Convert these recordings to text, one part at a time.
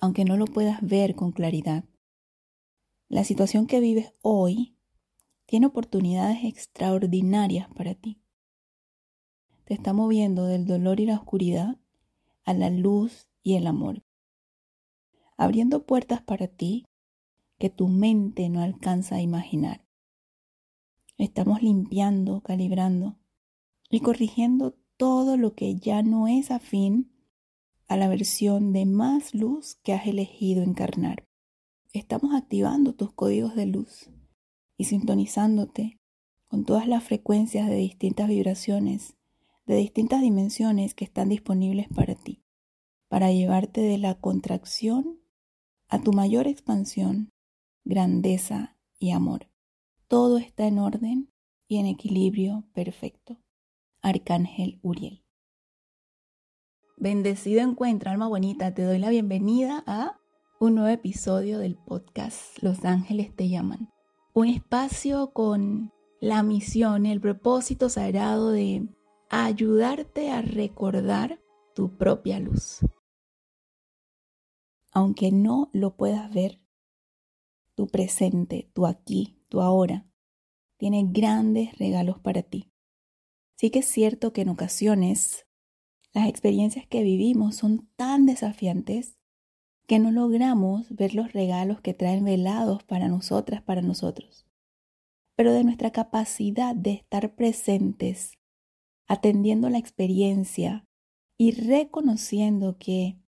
aunque no lo puedas ver con claridad. La situación que vives hoy tiene oportunidades extraordinarias para ti. Te está moviendo del dolor y la oscuridad a la luz y el amor, abriendo puertas para ti que tu mente no alcanza a imaginar. Estamos limpiando, calibrando y corrigiendo todo lo que ya no es afín a la versión de más luz que has elegido encarnar. Estamos activando tus códigos de luz y sintonizándote con todas las frecuencias de distintas vibraciones, de distintas dimensiones que están disponibles para ti, para llevarte de la contracción a tu mayor expansión, grandeza y amor. Todo está en orden y en equilibrio perfecto. Arcángel Uriel. Bendecido encuentro, alma bonita, te doy la bienvenida a un nuevo episodio del podcast Los Ángeles te llaman un espacio con la misión, el propósito sagrado de ayudarte a recordar tu propia luz. Aunque no lo puedas ver, tu presente, tu aquí, tu ahora, tiene grandes regalos para ti. Sí que es cierto que en ocasiones las experiencias que vivimos son tan desafiantes que no logramos ver los regalos que traen velados para nosotras, para nosotros. Pero de nuestra capacidad de estar presentes, atendiendo la experiencia y reconociendo que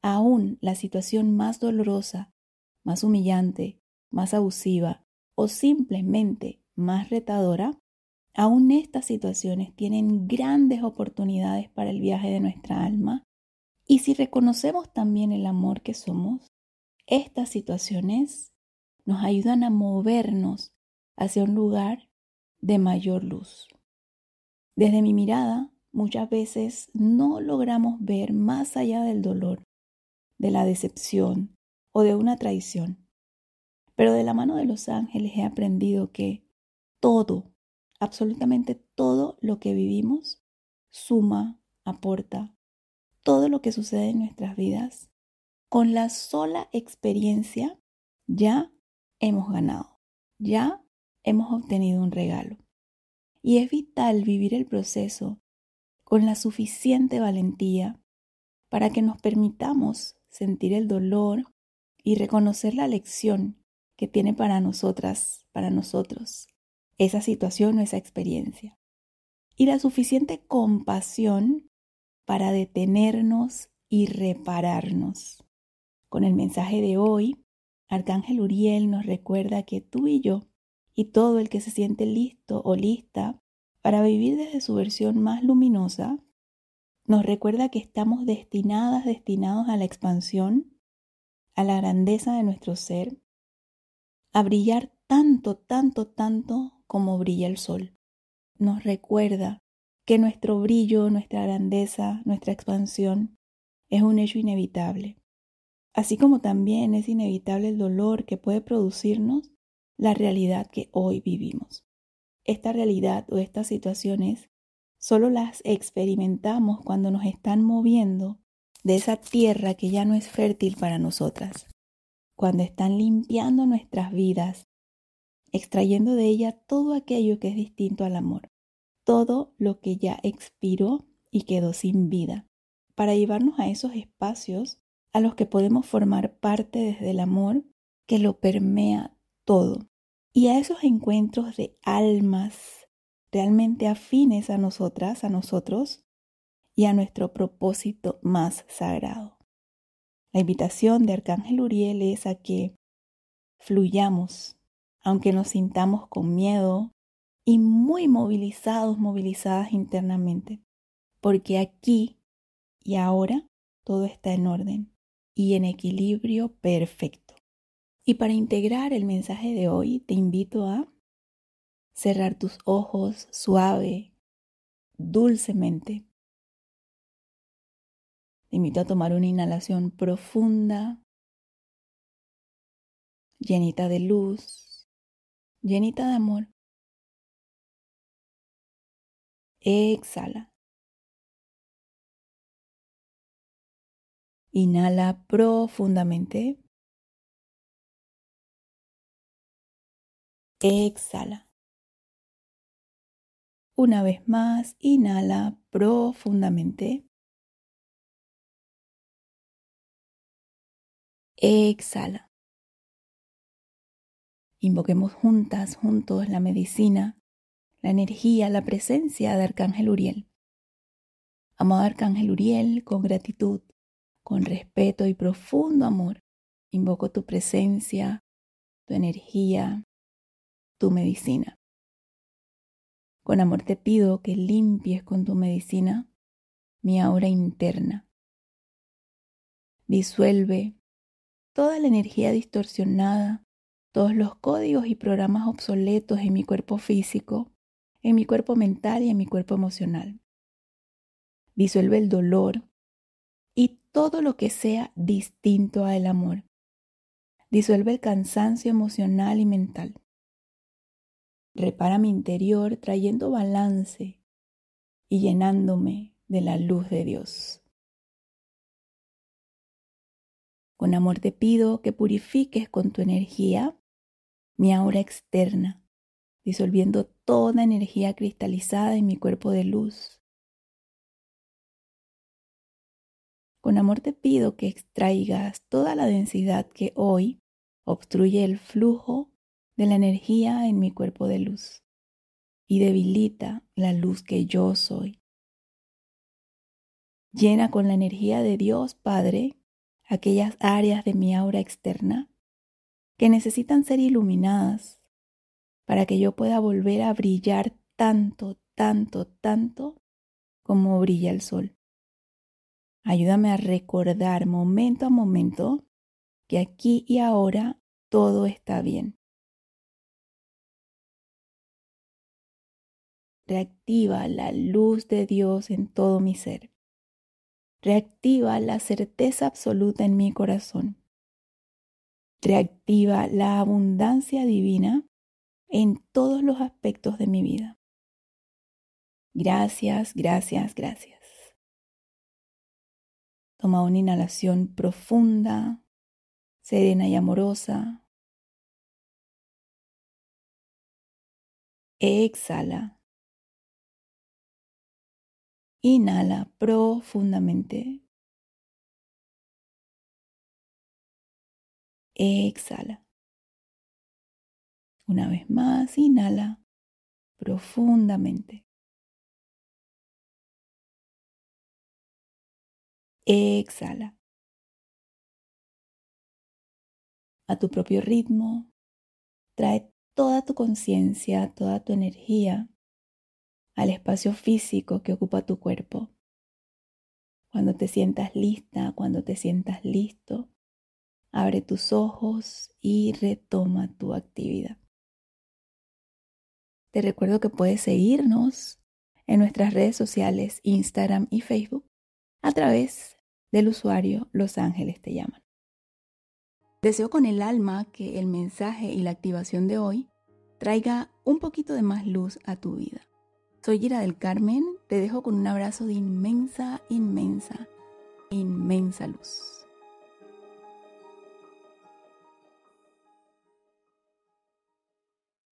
aún la situación más dolorosa, más humillante, más abusiva o simplemente más retadora, aún estas situaciones tienen grandes oportunidades para el viaje de nuestra alma y si reconocemos también el amor que somos, estas situaciones nos ayudan a movernos hacia un lugar de mayor luz. Desde mi mirada, muchas veces no logramos ver más allá del dolor, de la decepción o de una traición. Pero de la mano de los ángeles he aprendido que todo, absolutamente todo lo que vivimos, suma, aporta, todo lo que sucede en nuestras vidas, con la sola experiencia ya hemos ganado, ya hemos obtenido un regalo. Y es vital vivir el proceso con la suficiente valentía para que nos permitamos sentir el dolor y reconocer la lección que tiene para nosotras, para nosotros, esa situación o esa experiencia. Y la suficiente compasión para detenernos y repararnos. Con el mensaje de hoy, Arcángel Uriel nos recuerda que tú y yo, y todo el que se siente listo o lista para vivir desde su versión más luminosa, nos recuerda que estamos destinadas, destinados a la expansión, a la grandeza de nuestro ser, a brillar tanto, tanto, tanto como brilla el sol. Nos recuerda que nuestro brillo, nuestra grandeza, nuestra expansión es un hecho inevitable. Así como también es inevitable el dolor que puede producirnos la realidad que hoy vivimos. Esta realidad o estas situaciones solo las experimentamos cuando nos están moviendo de esa tierra que ya no es fértil para nosotras, cuando están limpiando nuestras vidas, extrayendo de ella todo aquello que es distinto al amor todo lo que ya expiró y quedó sin vida, para llevarnos a esos espacios a los que podemos formar parte desde el amor que lo permea todo, y a esos encuentros de almas realmente afines a nosotras, a nosotros y a nuestro propósito más sagrado. La invitación de Arcángel Uriel es a que fluyamos, aunque nos sintamos con miedo, y muy movilizados, movilizadas internamente, porque aquí y ahora todo está en orden y en equilibrio perfecto. Y para integrar el mensaje de hoy, te invito a cerrar tus ojos suave, dulcemente. Te invito a tomar una inhalación profunda, llenita de luz, llenita de amor. Exhala. Inhala profundamente. Exhala. Una vez más, inhala profundamente. Exhala. Invoquemos juntas, juntos, la medicina, la energía, la presencia de Arcángel Uriel. Amado Arcángel Uriel, con gratitud, con respeto y profundo amor, invoco tu presencia, tu energía, tu medicina. Con amor te pido que limpies con tu medicina mi aura interna. Disuelve toda la energía distorsionada, todos los códigos y programas obsoletos en mi cuerpo físico, en mi cuerpo mental y en mi cuerpo emocional. Disuelve el dolor y todo lo que sea distinto al amor. Disuelve el cansancio emocional y mental. Repara mi interior trayendo balance y llenándome de la luz de Dios. Con amor te pido que purifiques con tu energía mi aura externa, disolviendo toda energía cristalizada en mi cuerpo de luz. Con amor te pido que extraigas toda la densidad que hoy obstruye el flujo de la energía en mi cuerpo de luz y debilita la luz que yo soy. Llena con la energía de Dios Padre aquellas áreas de mi aura externa que necesitan ser iluminadas para que yo pueda volver a brillar tanto, tanto, tanto como brilla el sol. Ayúdame a recordar momento a momento que aquí y ahora todo está bien. reactiva la luz de Dios en todo mi ser. Reactiva la certeza absoluta en mi corazón. Reactiva la abundancia divina en todos los aspectos de mi vida. Gracias, gracias, gracias. Toma una inhalación profunda, serena y amorosa. Exhala Inhala profundamente. Exhala. Una vez más, inhala profundamente. Exhala. A tu propio ritmo, trae toda tu conciencia, toda tu energía al espacio físico que ocupa tu cuerpo. Cuando te sientas lista, cuando te sientas listo, abre tus ojos y retoma tu actividad. Te recuerdo que puedes seguirnos en nuestras redes sociales Instagram y Facebook a través del usuario Los Ángeles te llaman. Deseo con el alma que el mensaje y la activación de hoy traiga un poquito de más luz a tu vida. Soy Gira del Carmen, te dejo con un abrazo de inmensa, inmensa, inmensa luz.